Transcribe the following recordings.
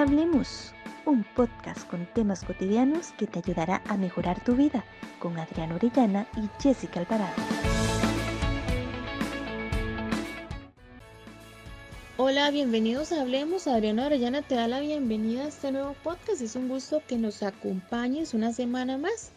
Hablemos, un podcast con temas cotidianos que te ayudará a mejorar tu vida con Adriana Orellana y Jessica Alvarado. Hola, bienvenidos a Hablemos. Adriana Orellana te da la bienvenida a este nuevo podcast. Es un gusto que nos acompañes una semana más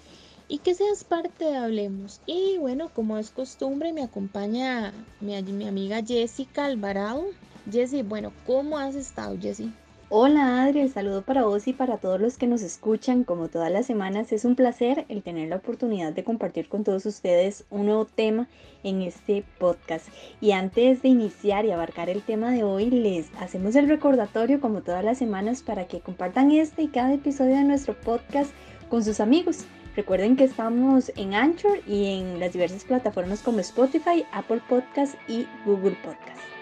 y que seas parte de Hablemos. Y bueno, como es costumbre, me acompaña mi, mi amiga Jessica Alvarado. Jessie, bueno, ¿cómo has estado, Jessie? Hola Adri, el saludo para vos y para todos los que nos escuchan. Como todas las semanas, es un placer el tener la oportunidad de compartir con todos ustedes un nuevo tema en este podcast. Y antes de iniciar y abarcar el tema de hoy, les hacemos el recordatorio como todas las semanas para que compartan este y cada episodio de nuestro podcast con sus amigos. Recuerden que estamos en Anchor y en las diversas plataformas como Spotify, Apple Podcast y Google Podcast.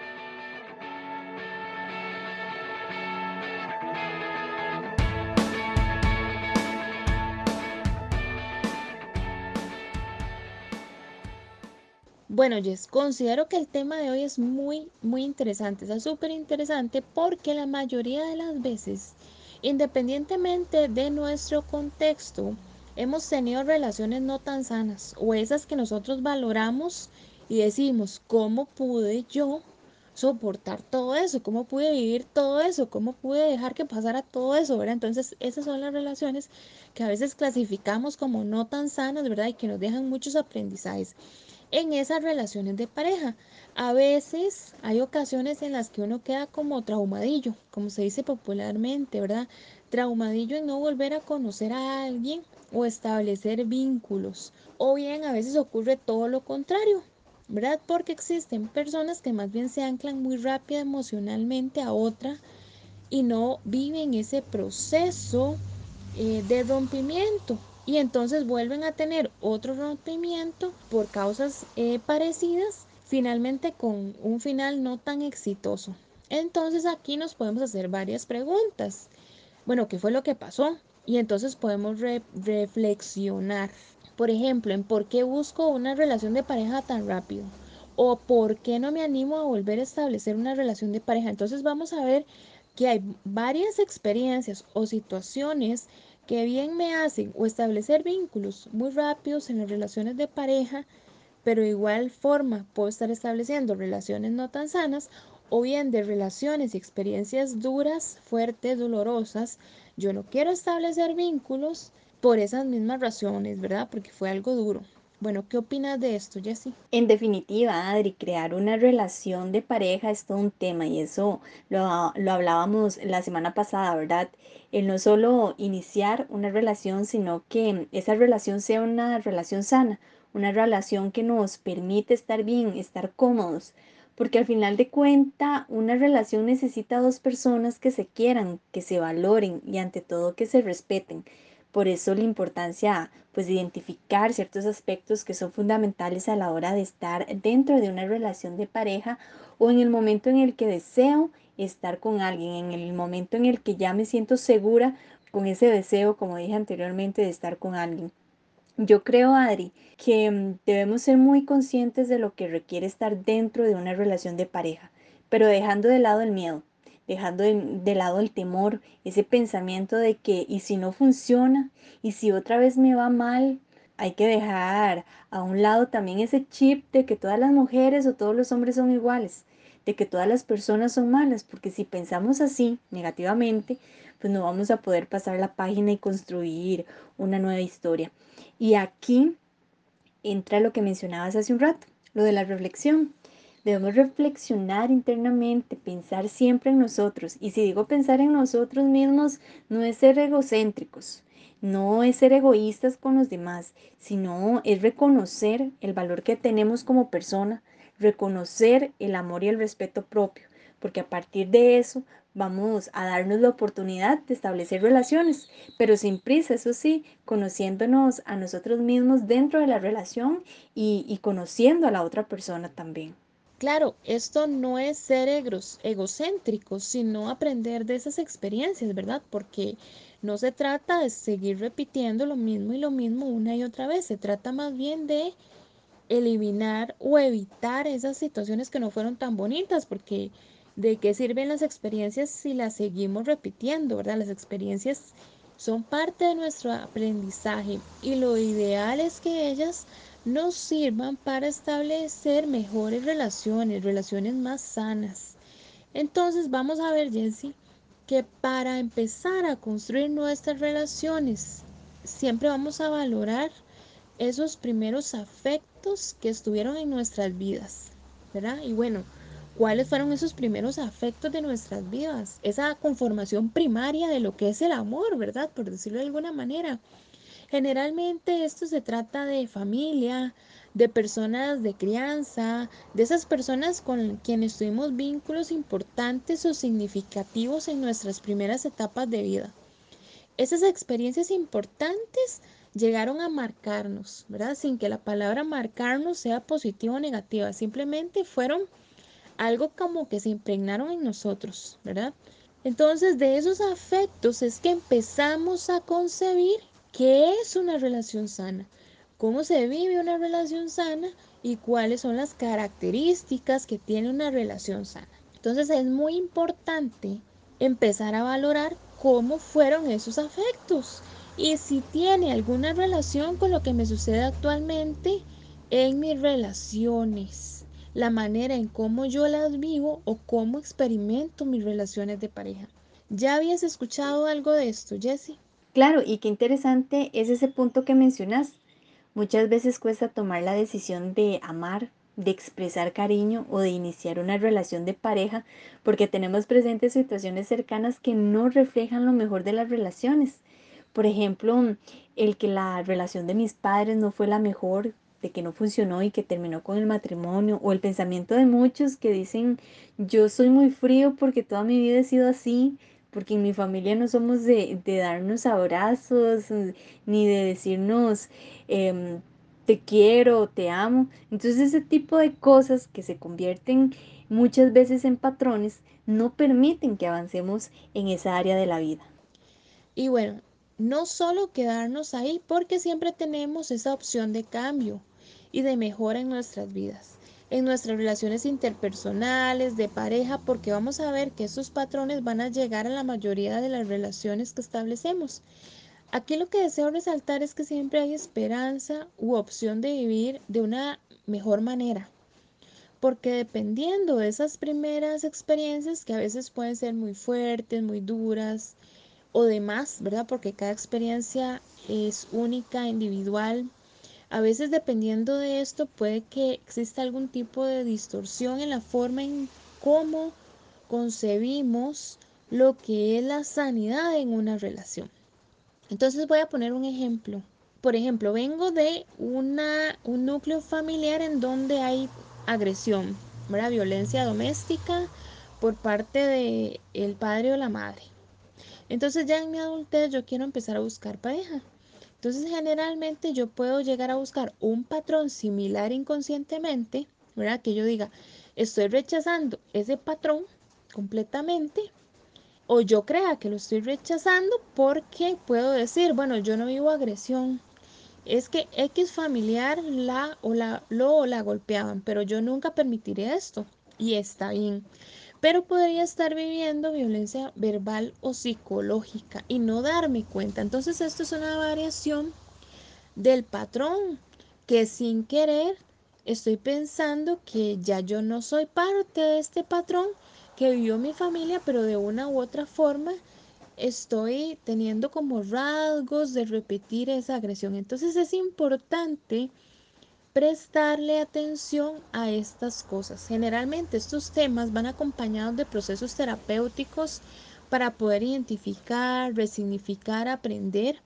Bueno, Jess, considero que el tema de hoy es muy, muy interesante, es súper interesante porque la mayoría de las veces, independientemente de nuestro contexto, hemos tenido relaciones no tan sanas o esas que nosotros valoramos y decimos, ¿cómo pude yo soportar todo eso? ¿Cómo pude vivir todo eso? ¿Cómo pude dejar que pasara todo eso? ¿verdad? Entonces, esas son las relaciones que a veces clasificamos como no tan sanas, ¿verdad? Y que nos dejan muchos aprendizajes en esas relaciones de pareja. A veces hay ocasiones en las que uno queda como traumadillo, como se dice popularmente, ¿verdad? Traumadillo en no volver a conocer a alguien o establecer vínculos. O bien a veces ocurre todo lo contrario, ¿verdad? Porque existen personas que más bien se anclan muy rápido emocionalmente a otra y no viven ese proceso eh, de rompimiento y entonces vuelven a tener otro rompimiento por causas eh, parecidas, finalmente con un final no tan exitoso. Entonces aquí nos podemos hacer varias preguntas. Bueno, ¿qué fue lo que pasó? Y entonces podemos reflexionar, por ejemplo, en por qué busco una relación de pareja tan rápido o por qué no me animo a volver a establecer una relación de pareja. Entonces vamos a ver que hay varias experiencias o situaciones que bien me hacen o establecer vínculos muy rápidos en las relaciones de pareja, pero de igual forma puedo estar estableciendo relaciones no tan sanas o bien de relaciones y experiencias duras, fuertes, dolorosas. Yo no quiero establecer vínculos por esas mismas razones, ¿verdad? Porque fue algo duro. Bueno, ¿qué opinas de esto, Jessie? En definitiva, Adri, crear una relación de pareja es todo un tema y eso lo, lo hablábamos la semana pasada, ¿verdad? El no solo iniciar una relación, sino que esa relación sea una relación sana, una relación que nos permite estar bien, estar cómodos, porque al final de cuenta una relación necesita dos personas que se quieran, que se valoren y ante todo que se respeten. Por eso la importancia pues de identificar ciertos aspectos que son fundamentales a la hora de estar dentro de una relación de pareja o en el momento en el que deseo estar con alguien, en el momento en el que ya me siento segura con ese deseo, como dije anteriormente, de estar con alguien. Yo creo, Adri, que mm, debemos ser muy conscientes de lo que requiere estar dentro de una relación de pareja, pero dejando de lado el miedo dejando de, lado el temor, ese pensamiento de que y si no funciona, y si otra vez me va mal, hay que dejar a un lado también ese chip de que todas las mujeres o todos los hombres son iguales, de que todas las personas son malas, porque si pensamos así negativamente, pues no vamos a poder pasar la página y construir una nueva historia. Y aquí entra lo que mencionabas hace un rato, lo de la reflexión. Debemos reflexionar internamente, pensar siempre en nosotros. Y si digo pensar en nosotros mismos, no es ser egocéntricos, no es ser egoístas con los demás, sino es reconocer el valor que tenemos como persona, reconocer el amor y el respeto propio, porque a partir de eso vamos a darnos la oportunidad de establecer relaciones, pero sin prisa, eso sí, conociéndonos a nosotros mismos dentro de la relación y, y conociendo a la otra persona también. Claro, esto no es ser egocéntricos, sino aprender de esas experiencias, ¿verdad? Porque no se trata de seguir repitiendo lo mismo y lo mismo una y otra vez, se trata más bien de eliminar o evitar esas situaciones que no fueron tan bonitas, porque ¿De qué sirven las experiencias si las seguimos repitiendo, verdad? Las experiencias son parte de nuestro aprendizaje y lo ideal es que ellas nos sirvan para establecer mejores relaciones, relaciones más sanas. Entonces vamos a ver, Jessie, que para empezar a construir nuestras relaciones, siempre vamos a valorar esos primeros afectos que estuvieron en nuestras vidas, ¿verdad? Y bueno, ¿cuáles fueron esos primeros afectos de nuestras vidas? Esa conformación primaria de lo que es el amor, ¿verdad? Por decirlo de alguna manera. Generalmente esto se trata de familia, de personas de crianza, de esas personas con quienes tuvimos vínculos importantes o significativos en nuestras primeras etapas de vida. Esas experiencias importantes llegaron a marcarnos, ¿verdad? Sin que la palabra marcarnos sea positiva o negativa, simplemente fueron algo como que se impregnaron en nosotros, ¿verdad? Entonces de esos afectos es que empezamos a concebir ¿Qué es una relación sana? ¿Cómo se vive una relación sana? ¿Y cuáles son las características que tiene una relación sana? Entonces es muy importante empezar a valorar cómo fueron esos afectos y si tiene alguna relación con lo que me sucede actualmente en mis relaciones, la manera en cómo yo las vivo o cómo experimento mis relaciones de pareja. ¿Ya habías escuchado algo de esto, Jessie? Claro, y qué interesante es ese punto que mencionas. Muchas veces cuesta tomar la decisión de amar, de expresar cariño o de iniciar una relación de pareja porque tenemos presentes situaciones cercanas que no reflejan lo mejor de las relaciones. Por ejemplo, el que la relación de mis padres no fue la mejor, de que no funcionó y que terminó con el matrimonio, o el pensamiento de muchos que dicen yo soy muy frío porque toda mi vida he sido así porque en mi familia no somos de, darnos abrazos, ni de decirnos em, te quiero, te amo. Entonces ese tipo de cosas que se convierten muchas veces en patrones no permiten que avancemos en esa área de la vida. Y bueno, no solo quedarnos ahí porque siempre tenemos esa opción de cambio y de mejora en nuestras vidas en nuestras relaciones interpersonales, de pareja, porque vamos a ver que esos patrones van a llegar a la mayoría de las relaciones que establecemos. Aquí lo que deseo resaltar es que siempre hay esperanza u opción de vivir de una mejor manera, porque dependiendo de esas primeras experiencias que a veces pueden ser muy fuertes, muy duras o demás, ¿verdad? Porque cada experiencia es única, individual, a veces dependiendo de esto puede que exista algún tipo de distorsión en la forma en cómo concebimos lo que es la sanidad en una relación. Entonces voy a poner un ejemplo. Por ejemplo, vengo de una, un núcleo familiar en donde hay agresión, ¿verdad? violencia doméstica por parte del el padre o la madre. Entonces ya en mi adultez yo quiero empezar a buscar pareja. Entonces generalmente yo puedo llegar a buscar un patrón similar inconscientemente, ¿verdad? Que yo diga, estoy rechazando ese patrón completamente o yo crea que lo estoy rechazando porque puedo decir, bueno, yo no vivo agresión. Es que X familiar la o la lo o la golpeaban, pero yo nunca permitiré esto y está bien pero podría estar viviendo violencia verbal o psicológica y no darme cuenta. Entonces esto es una variación del patrón que sin querer estoy pensando que ya yo no soy parte de este patrón que vivió mi familia, pero de una u otra forma estoy teniendo como rasgos de repetir esa agresión. Entonces es importante prestarle atención a estas cosas. Generalmente estos temas van acompañados de procesos terapéuticos para poder identificar, resignificar, aprender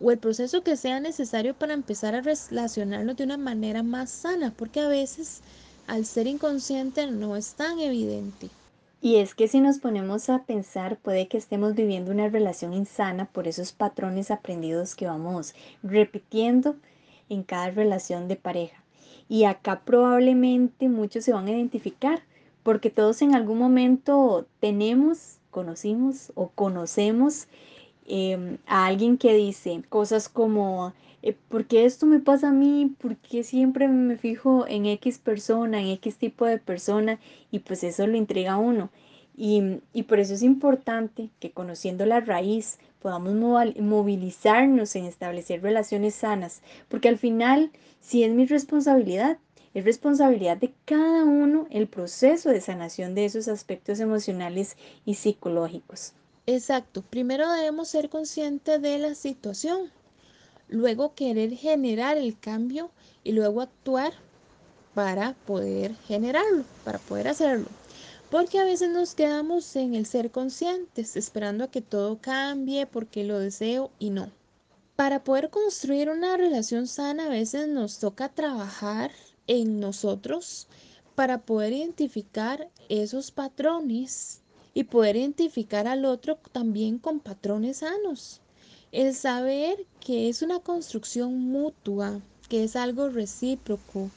o el proceso que sea necesario para empezar a relacionarnos de una manera más sana, porque a veces al ser inconsciente no es tan evidente. Y es que si nos ponemos a pensar, puede que estemos viviendo una relación insana por esos patrones aprendidos que vamos repitiendo en cada relación de pareja. Y acá probablemente muchos se van a identificar porque todos en algún momento tenemos, conocimos o conocemos em, a alguien que dice cosas como eh, ¿por qué esto me pasa a mí? ¿Por qué siempre me fijo en X persona, en X tipo de persona? Y pues eso lo intriga a uno. Y, y por eso es importante que conociendo la raíz podamos movilizarnos en establecer relaciones sanas, porque al final, si es mi responsabilidad, es responsabilidad de cada uno el proceso de sanación de esos aspectos emocionales y psicológicos. Exacto, primero debemos ser conscientes de la situación, luego querer generar el cambio y luego actuar para poder generarlo, para poder hacerlo. Porque a veces nos quedamos en el ser conscientes, esperando a que todo cambie porque lo deseo y no. Para poder construir una relación sana a veces nos toca trabajar en nosotros para poder identificar esos patrones y poder identificar al otro también con patrones sanos. El saber que es una construcción mutua, que es algo recíproco,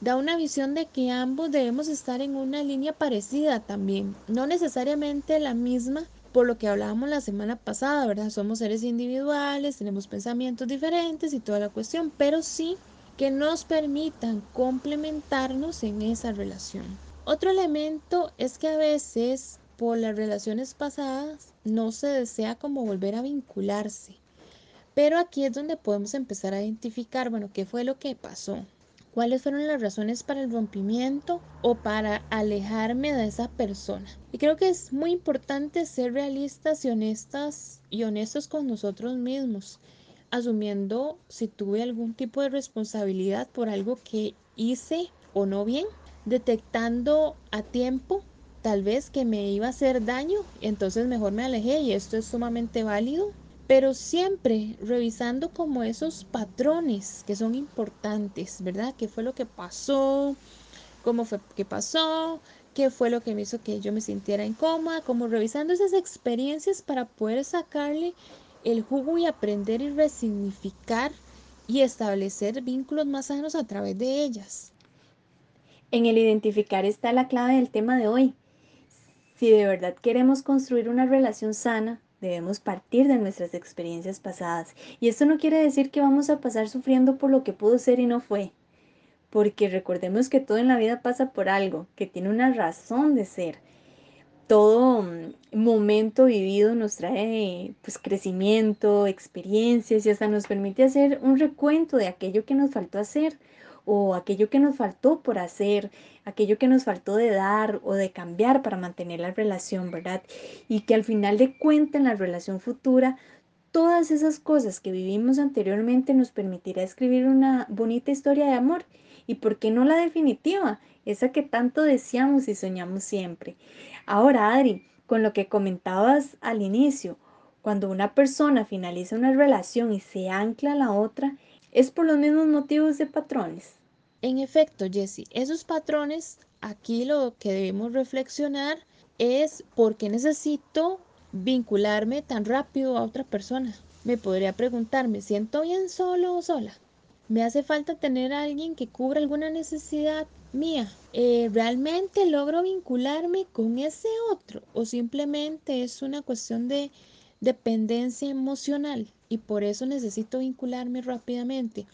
da una visión de que ambos debemos estar en una línea parecida también, no necesariamente la misma, por lo que hablábamos la semana pasada, ¿verdad? Somos seres individuales, tenemos pensamientos diferentes y toda la cuestión, pero sí que nos permitan complementarnos en esa relación. Otro elemento es que a veces por las relaciones pasadas no se desea como volver a vincularse. Pero aquí es donde podemos empezar a identificar, bueno, qué fue lo que pasó, cuáles fueron las razones para el rompimiento o para alejarme de esa persona. Y creo que es muy importante ser realistas y honestas y honestos con nosotros mismos, asumiendo si tuve algún tipo de responsabilidad por algo que hice o no bien, detectando a tiempo tal vez que me iba a hacer daño, entonces mejor me alejé y esto es sumamente válido. Pero siempre revisando como esos patrones que son importantes, ¿verdad? ¿Qué fue lo que pasó? ¿Cómo fue que pasó? ¿Qué fue lo que me hizo que yo me sintiera incómoda? Como revisando esas experiencias para poder sacarle el jugo y aprender y resignificar y establecer vínculos más sanos a través de ellas. En el identificar está la clave del tema de hoy. Si de verdad queremos construir una relación sana, debemos partir de nuestras experiencias pasadas. Y esto no quiere decir que vamos a pasar sufriendo por lo que pudo ser y no fue. Porque recordemos que todo en la vida pasa por algo, que tiene una razón de ser. Todo mm, momento vivido nos trae pues crecimiento, experiencias y hasta nos permite hacer un recuento de aquello que nos faltó hacer o aquello que nos faltó por hacer, aquello que nos faltó de dar o de cambiar para mantener la relación, ¿verdad? Y que al final de cuentas en la relación futura, todas esas cosas que vivimos anteriormente nos permitirá escribir una bonita historia de amor. ¿Y por qué no la definitiva? Esa que tanto deseamos y soñamos siempre. Ahora, Adri, con lo que comentabas al inicio, cuando una persona finaliza una relación y se ancla a la otra, es por los mismos motivos de patrones. En efecto, Jessie, esos patrones, aquí lo que debemos reflexionar es por qué necesito vincularme tan rápido a otra persona. Me podría preguntar, ¿me siento bien solo o sola? ¿Me hace falta tener a alguien que cubra alguna necesidad mía? Eh, ¿Realmente logro vincularme con ese otro? ¿O simplemente es una cuestión de dependencia emocional y por eso necesito vincularme rápidamente?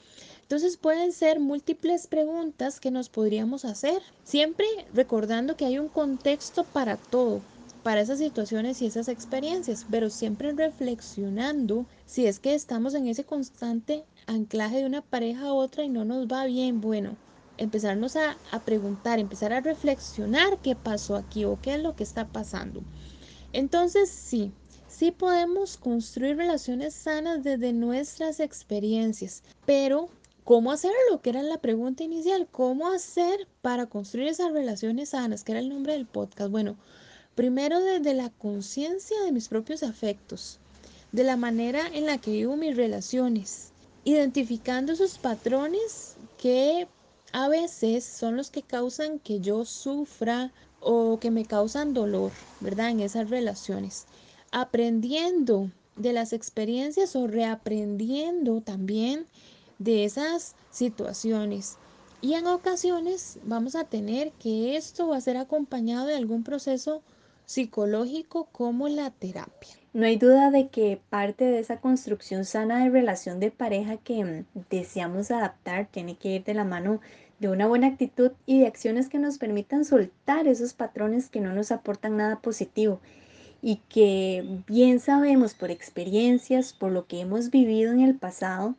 Entonces pueden ser múltiples preguntas que nos podríamos hacer, siempre recordando que hay un contexto para todo, para esas situaciones y esas experiencias, pero siempre reflexionando si es que estamos en ese constante anclaje de una pareja a otra y no nos va bien, bueno, empezarnos a, a preguntar, empezar a reflexionar qué pasó aquí o qué es lo que está pasando. Entonces sí, sí podemos construir relaciones sanas desde nuestras experiencias, pero ¿Cómo hacerlo? Que era la pregunta inicial. ¿Cómo hacer para construir esas relaciones sanas? Que era el nombre del podcast. Bueno, primero desde la conciencia de mis propios afectos, de la manera en la que vivo mis relaciones, identificando esos patrones que a veces son los que causan que yo sufra o que me causan dolor, ¿verdad? En esas relaciones. Aprendiendo de las experiencias o reaprendiendo también de esas situaciones. Y en ocasiones vamos a tener que esto va a ser acompañado de algún proceso psicológico como la terapia. No hay duda de que parte de esa construcción sana de relación de pareja que mm, deseamos adaptar tiene que ir de la mano de una buena actitud y de acciones que nos permitan soltar esos patrones que no nos aportan nada positivo y que bien sabemos por experiencias, por lo que hemos vivido en el pasado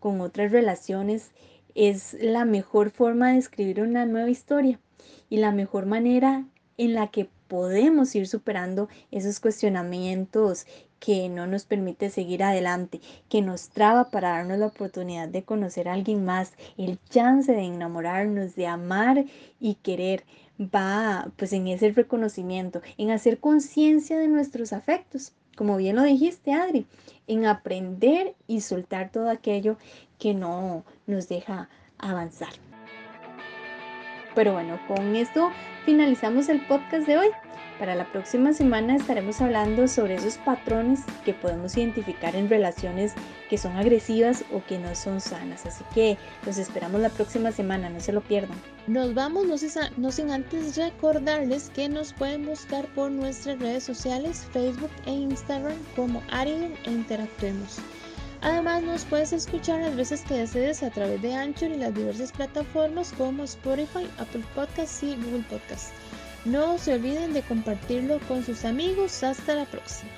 con otras relaciones, es la mejor forma de escribir una nueva historia y la mejor manera en la que podemos ir superando esos cuestionamientos que no nos permite seguir adelante, que nos traba para darnos la oportunidad de conocer a alguien más, el chance de enamorarnos, de amar y querer va pues en ese reconocimiento, en hacer conciencia de nuestros afectos, como bien lo dijiste Adri, en aprender y soltar todo aquello que no nos deja avanzar. Pero bueno, con esto finalizamos el podcast de hoy. Para la próxima semana estaremos hablando sobre esos patrones que podemos identificar en relaciones que son agresivas o que no son sanas. Así que los esperamos la próxima semana, no se lo pierdan. Nos vamos, no, sin antes recordarles que nos pueden buscar por nuestras redes sociales, Facebook e Instagram como Ariel e Interactuemos. Además nos puedes escuchar las veces que desees a través de Anchor y las diversas plataformas como Spotify, Apple Podcasts y Google Podcasts. No se olviden de compartirlo con sus amigos. Hasta la próxima.